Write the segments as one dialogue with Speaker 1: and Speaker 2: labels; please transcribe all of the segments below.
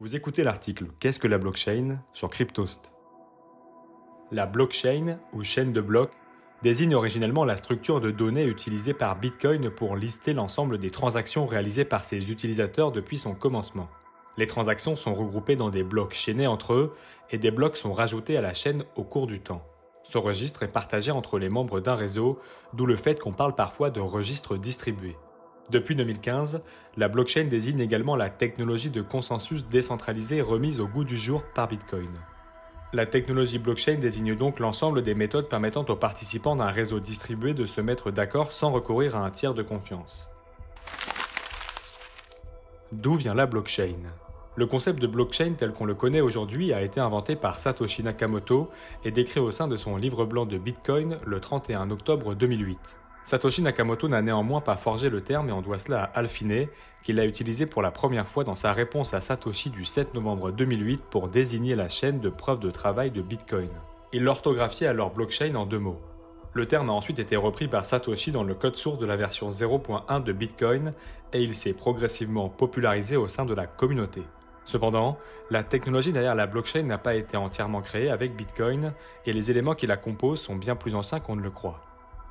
Speaker 1: Vous écoutez l'article Qu'est-ce que la blockchain sur Cryptost. La blockchain, ou chaîne de blocs, désigne originellement la structure de données utilisée par Bitcoin pour lister l'ensemble des transactions réalisées par ses utilisateurs depuis son commencement. Les transactions sont regroupées dans des blocs chaînés entre eux et des blocs sont rajoutés à la chaîne au cours du temps. Ce registre est partagé entre les membres d'un réseau, d'où le fait qu'on parle parfois de registre distribué. Depuis 2015, la blockchain désigne également la technologie de consensus décentralisée remise au goût du jour par Bitcoin. La technologie blockchain désigne donc l'ensemble des méthodes permettant aux participants d'un réseau distribué de se mettre d'accord sans recourir à un tiers de confiance. D'où vient la blockchain? Le concept de blockchain tel qu'on le connaît aujourd'hui a été inventé par Satoshi Nakamoto et décrit au sein de son livre blanc de Bitcoin le 31 octobre 2008. Satoshi Nakamoto n'a néanmoins pas forgé le terme et on doit cela à Alphine, qui l'a utilisé pour la première fois dans sa réponse à Satoshi du 7 novembre 2008 pour désigner la chaîne de preuve de travail de Bitcoin. Il l'orthographiait alors blockchain en deux mots. Le terme a ensuite été repris par Satoshi dans le code source de la version 0.1 de Bitcoin et il s'est progressivement popularisé au sein de la communauté. Cependant, la technologie derrière la blockchain n'a pas été entièrement créée avec Bitcoin et les éléments qui la composent sont bien plus anciens qu'on ne le croit.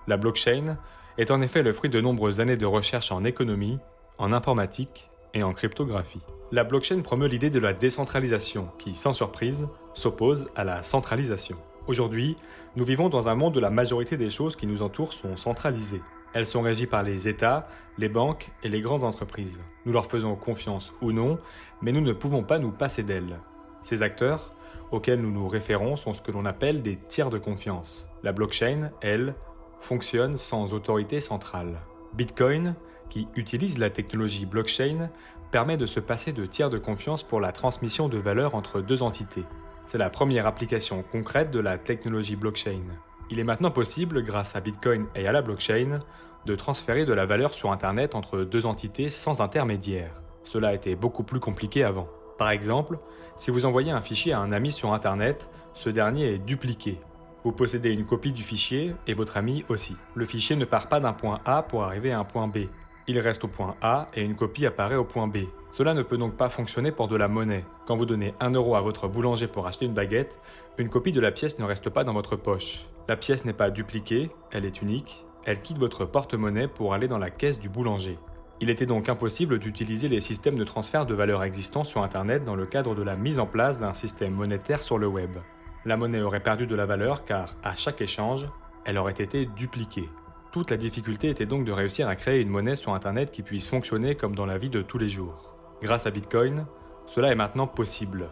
Speaker 1: La blockchain est en effet le fruit de nombreuses années de recherche en économie, en informatique et en cryptographie. La blockchain promeut l'idée de la décentralisation qui, sans surprise, s'oppose à la centralisation. Aujourd'hui, nous vivons dans un monde où la majorité des choses qui nous entourent sont centralisées. Elles sont régies par les États, les banques et les grandes entreprises. Nous leur faisons confiance ou non, mais nous ne pouvons pas nous passer d'elles. Ces acteurs, auxquels nous nous référons, sont ce que l'on appelle des tiers de confiance. La blockchain, elle, fonctionne sans autorité centrale. Bitcoin, qui utilise la technologie blockchain, permet de se passer de tiers de confiance pour la transmission de valeur entre deux entités. C'est la première application concrète de la technologie blockchain. Il est maintenant possible, grâce à Bitcoin et à la blockchain, de transférer de la valeur sur Internet entre deux entités sans intermédiaire. Cela était beaucoup plus compliqué avant. Par exemple, si vous envoyez un fichier à un ami sur Internet, ce dernier est dupliqué. Vous possédez une copie du fichier et votre ami aussi. Le fichier ne part pas d'un point A pour arriver à un point B. Il reste au point A et une copie apparaît au point B. Cela ne peut donc pas fonctionner pour de la monnaie. Quand vous donnez 1 euro à votre boulanger pour acheter une baguette, une copie de la pièce ne reste pas dans votre poche. La pièce n'est pas dupliquée, elle est unique, elle quitte votre porte-monnaie pour aller dans la caisse du boulanger. Il était donc impossible d'utiliser les systèmes de transfert de valeur existants sur Internet dans le cadre de la mise en place d'un système monétaire sur le web la monnaie aurait perdu de la valeur car, à chaque échange, elle aurait été dupliquée. Toute la difficulté était donc de réussir à créer une monnaie sur Internet qui puisse fonctionner comme dans la vie de tous les jours. Grâce à Bitcoin, cela est maintenant possible.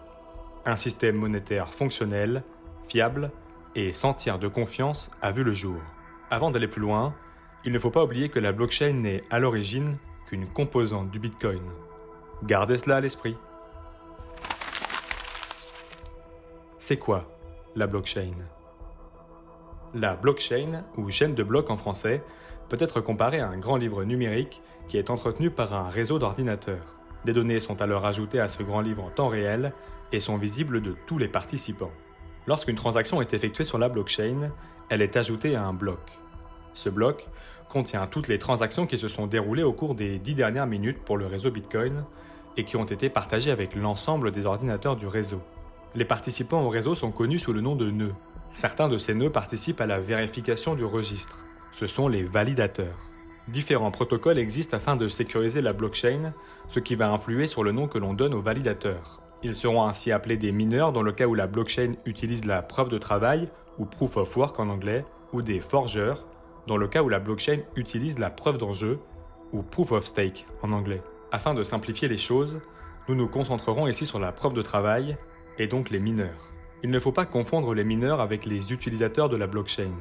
Speaker 1: Un système monétaire fonctionnel, fiable et sans tiers de confiance a vu le jour. Avant d'aller plus loin, il ne faut pas oublier que la blockchain n'est à l'origine qu'une composante du Bitcoin. Gardez cela à l'esprit. C'est quoi la blockchain. La blockchain, ou chaîne de blocs en français, peut être comparée à un grand livre numérique qui est entretenu par un réseau d'ordinateurs. Des données sont alors ajoutées à ce grand livre en temps réel et sont visibles de tous les participants. Lorsqu'une transaction est effectuée sur la blockchain, elle est ajoutée à un bloc. Ce bloc contient toutes les transactions qui se sont déroulées au cours des dix dernières minutes pour le réseau Bitcoin et qui ont été partagées avec l'ensemble des ordinateurs du réseau. Les participants au réseau sont connus sous le nom de nœuds. Certains de ces nœuds participent à la vérification du registre. Ce sont les validateurs. Différents protocoles existent afin de sécuriser la blockchain, ce qui va influer sur le nom que l'on donne aux validateurs. Ils seront ainsi appelés des mineurs dans le cas où la blockchain utilise la preuve de travail, ou proof of work en anglais, ou des forgeurs, dans le cas où la blockchain utilise la preuve d'enjeu, ou proof of stake en anglais. Afin de simplifier les choses, nous nous concentrerons ici sur la preuve de travail et donc les mineurs. Il ne faut pas confondre les mineurs avec les utilisateurs de la blockchain.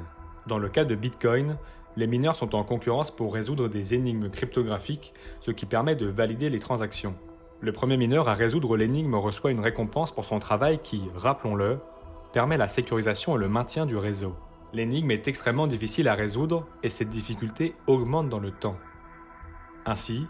Speaker 1: Dans le cas de Bitcoin, les mineurs sont en concurrence pour résoudre des énigmes cryptographiques, ce qui permet de valider les transactions. Le premier mineur à résoudre l'énigme reçoit une récompense pour son travail qui, rappelons-le, permet la sécurisation et le maintien du réseau. L'énigme est extrêmement difficile à résoudre et cette difficulté augmente dans le temps. Ainsi,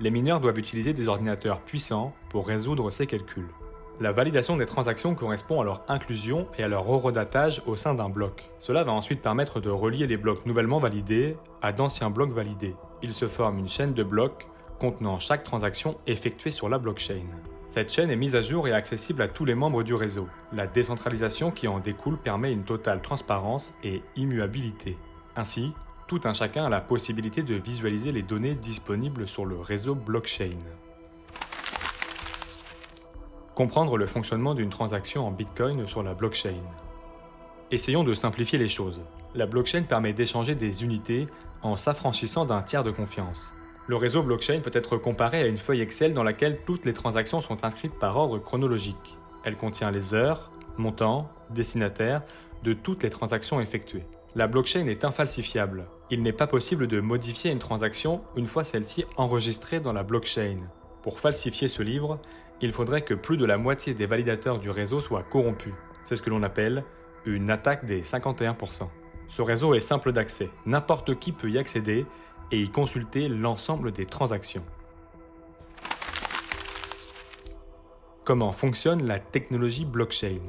Speaker 1: les mineurs doivent utiliser des ordinateurs puissants pour résoudre ces calculs. La validation des transactions correspond à leur inclusion et à leur horodatage au sein d'un bloc. Cela va ensuite permettre de relier les blocs nouvellement validés à d'anciens blocs validés. Il se forme une chaîne de blocs contenant chaque transaction effectuée sur la blockchain. Cette chaîne est mise à jour et accessible à tous les membres du réseau. La décentralisation qui en découle permet une totale transparence et immuabilité. Ainsi, tout un chacun a la possibilité de visualiser les données disponibles sur le réseau blockchain. Comprendre le fonctionnement d'une transaction en Bitcoin sur la blockchain. Essayons de simplifier les choses. La blockchain permet d'échanger des unités en s'affranchissant d'un tiers de confiance. Le réseau blockchain peut être comparé à une feuille Excel dans laquelle toutes les transactions sont inscrites par ordre chronologique. Elle contient les heures, montants, destinataires de toutes les transactions effectuées. La blockchain est infalsifiable. Il n'est pas possible de modifier une transaction une fois celle-ci enregistrée dans la blockchain. Pour falsifier ce livre, il faudrait que plus de la moitié des validateurs du réseau soient corrompus. C'est ce que l'on appelle une attaque des 51%. Ce réseau est simple d'accès, n'importe qui peut y accéder et y consulter l'ensemble des transactions. Comment fonctionne la technologie blockchain?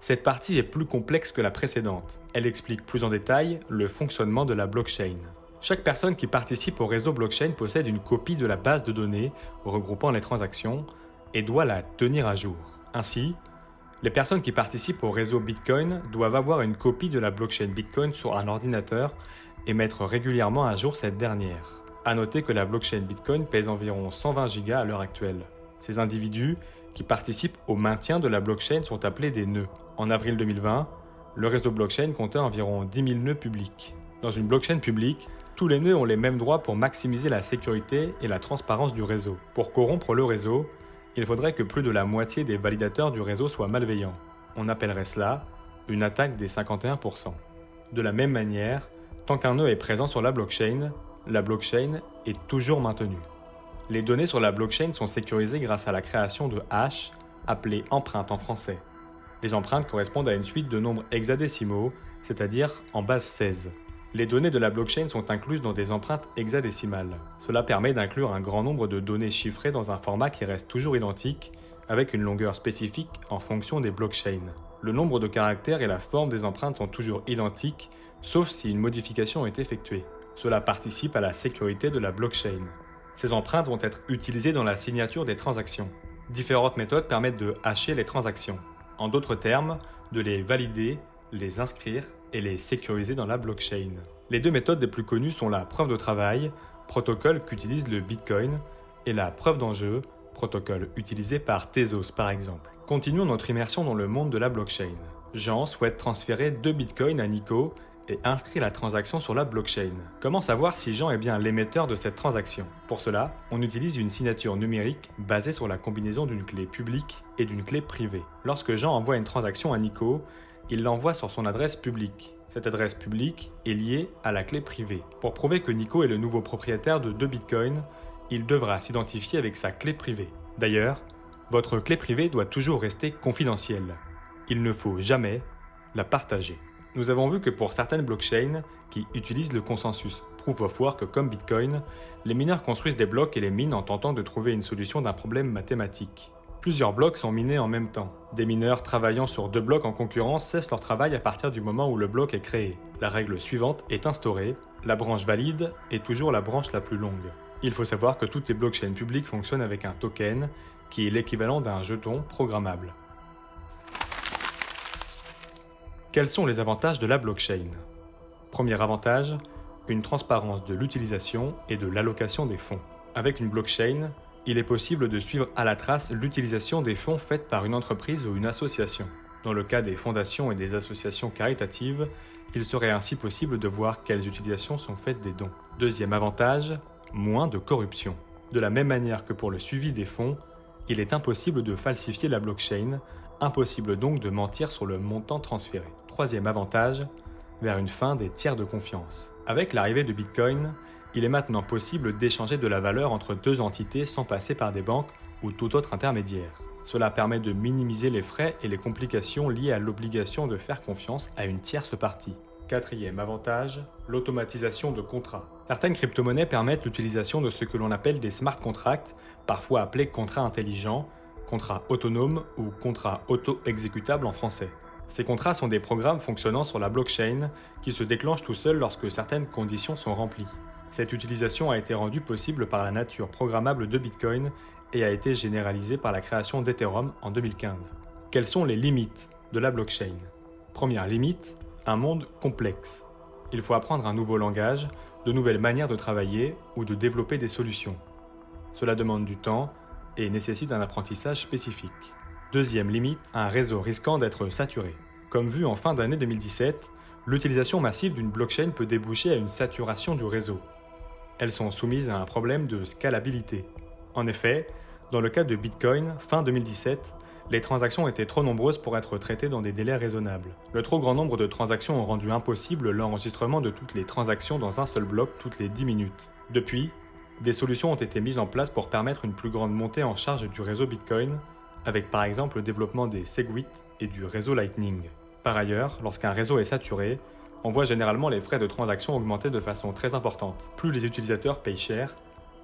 Speaker 1: Cette partie est plus complexe que la précédente. Elle explique plus en détail le fonctionnement de la blockchain. Chaque personne qui participe au réseau blockchain possède une copie de la base de données regroupant les transactions et doit la tenir à jour. Ainsi, les personnes qui participent au réseau Bitcoin doivent avoir une copie de la blockchain Bitcoin sur un ordinateur et mettre régulièrement à jour cette dernière. A noter que la blockchain Bitcoin pèse environ 120 gigas à l'heure actuelle. Ces individus qui participent au maintien de la blockchain sont appelés des nœuds. En avril 2020, le réseau blockchain comptait environ 10 000 nœuds publics. Dans une blockchain publique, tous les nœuds ont les mêmes droits pour maximiser la sécurité et la transparence du réseau. Pour corrompre le réseau, il faudrait que plus de la moitié des validateurs du réseau soient malveillants. On appellerait cela une attaque des 51%. De la même manière, Tant qu'un nœud est présent sur la blockchain, la blockchain est toujours maintenue. Les données sur la blockchain sont sécurisées grâce à la création de hashes, appelées empreintes en français. Les empreintes correspondent à une suite de nombres hexadécimaux, c'est-à-dire en base 16. Les données de la blockchain sont incluses dans des empreintes hexadécimales. Cela permet d'inclure un grand nombre de données chiffrées dans un format qui reste toujours identique, avec une longueur spécifique en fonction des blockchains. Le nombre de caractères et la forme des empreintes sont toujours identiques, sauf si une modification est effectuée. Cela participe à la sécurité de la blockchain. Ces empreintes vont être utilisées dans la signature des transactions. Différentes méthodes permettent de hacher les transactions. En d'autres termes, de les valider, les inscrire et les sécuriser dans la blockchain. Les deux méthodes les plus connues sont la preuve de travail, protocole qu'utilise le Bitcoin, et la preuve d'enjeu, protocole utilisé par Tezos par exemple. Continuons notre immersion dans le monde de la blockchain. Jean souhaite transférer deux bitcoins à Nico et inscrit la transaction sur la blockchain. Comment savoir si Jean est bien l'émetteur de cette transaction? Pour cela, on utilise une signature numérique basée sur la combinaison d'une clé publique et d'une clé privée. Lorsque Jean envoie une transaction à Nico, il l'envoie sur son adresse publique. Cette adresse publique est liée à la clé privée. Pour prouver que Nico est le nouveau propriétaire de deux bitcoins, il devra s'identifier avec sa clé privée. D'ailleurs, votre clé privée doit toujours rester confidentielle. Il ne faut jamais la partager. Nous avons vu que pour certaines blockchains qui utilisent le consensus Proof of Work comme Bitcoin, les mineurs construisent des blocs et les minent en tentant de trouver une solution d'un problème mathématique. Plusieurs blocs sont minés en même temps. Des mineurs travaillant sur deux blocs en concurrence cessent leur travail à partir du moment où le bloc est créé. La règle suivante est instaurée, la branche valide est toujours la branche la plus longue. Il faut savoir que toutes les blockchains publiques fonctionnent avec un token, qui est l'équivalent d'un jeton programmable. Quels sont les avantages de la blockchain? Premier avantage, une transparence de l'utilisation et de l'allocation des fonds. Avec une blockchain, il est possible de suivre à la trace l'utilisation des fonds faits par une entreprise ou une association. Dans le cas des fondations et des associations caritatives, il serait ainsi possible de voir quelles utilisations sont faites des dons. Deuxième avantage, moins de corruption. De la même manière que pour le suivi des fonds, il est impossible de falsifier la blockchain, impossible donc de mentir sur le montant transféré. Troisième avantage, vers une fin des tiers de confiance. Avec l'arrivée de Bitcoin, il est maintenant possible d'échanger de la valeur entre deux entités sans passer par des banques ou tout autre intermédiaire. Cela permet de minimiser les frais et les complications liées à l'obligation de faire confiance à une tierce partie. Quatrième avantage, l'automatisation de contrats. Certaines crypto-monnaies permettent l'utilisation de ce que l'on appelle des smart contracts, parfois appelés contrats intelligents, contrats autonomes ou contrats auto-exécutables en français. Ces contrats sont des programmes fonctionnant sur la blockchain qui se déclenchent tout seuls lorsque certaines conditions sont remplies. Cette utilisation a été rendue possible par la nature programmable de Bitcoin et a été généralisé par la création d'Ethereum en 2015. Quelles sont les limites de la blockchain? Première limite, un monde complexe. Il faut apprendre un nouveau langage, de nouvelles manières de travailler ou de développer des solutions. Cela demande du temps et nécessite un apprentissage spécifique. Deuxième limite, un réseau risquant d'être saturé. Comme vu en fin d'année 2017, l'utilisation massive d'une blockchain peut déboucher à une saturation du réseau. Elles sont soumises à un problème de scalabilité. En effet, dans le cas de Bitcoin, fin 2017, les transactions étaient trop nombreuses pour être traitées dans des délais raisonnables. Le trop grand nombre de transactions ont rendu impossible l'enregistrement de toutes les transactions dans un seul bloc toutes les 10 minutes. Depuis, des solutions ont été mises en place pour permettre une plus grande montée en charge du réseau Bitcoin, avec par exemple le développement des Segwit et du réseau Lightning. Par ailleurs, lorsqu'un réseau est saturé, on voit généralement les frais de transaction augmenter de façon très importante. Plus les utilisateurs payent cher,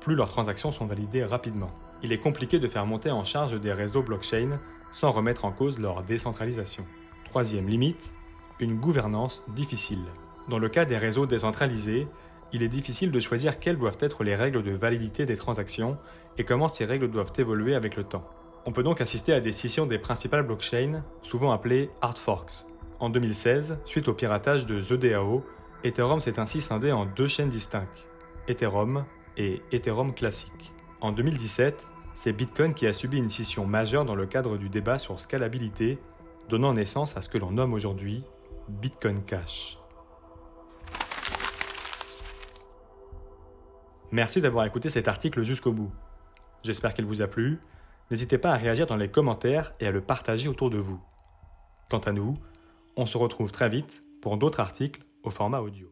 Speaker 1: plus leurs transactions sont validées rapidement. Il est compliqué de faire monter en charge des réseaux blockchain sans remettre en cause leur décentralisation. Troisième limite, une gouvernance difficile. Dans le cas des réseaux décentralisés, il est difficile de choisir quelles doivent être les règles de validité des transactions et comment ces règles doivent évoluer avec le temps. On peut donc assister à des scissions des principales blockchains, souvent appelées hard forks. En 2016, suite au piratage de The DAO, Ethereum s'est ainsi scindé en deux chaînes distinctes, Ethereum et Ethereum classique. En 2017, c'est Bitcoin qui a subi une scission majeure dans le cadre du débat sur scalabilité, donnant naissance à ce que l'on nomme aujourd'hui Bitcoin Cash. Merci d'avoir écouté cet article jusqu'au bout. J'espère qu'il vous a plu. N'hésitez pas à réagir dans les commentaires et à le partager autour de vous. Quant à nous, on se retrouve très vite pour d'autres articles au format audio.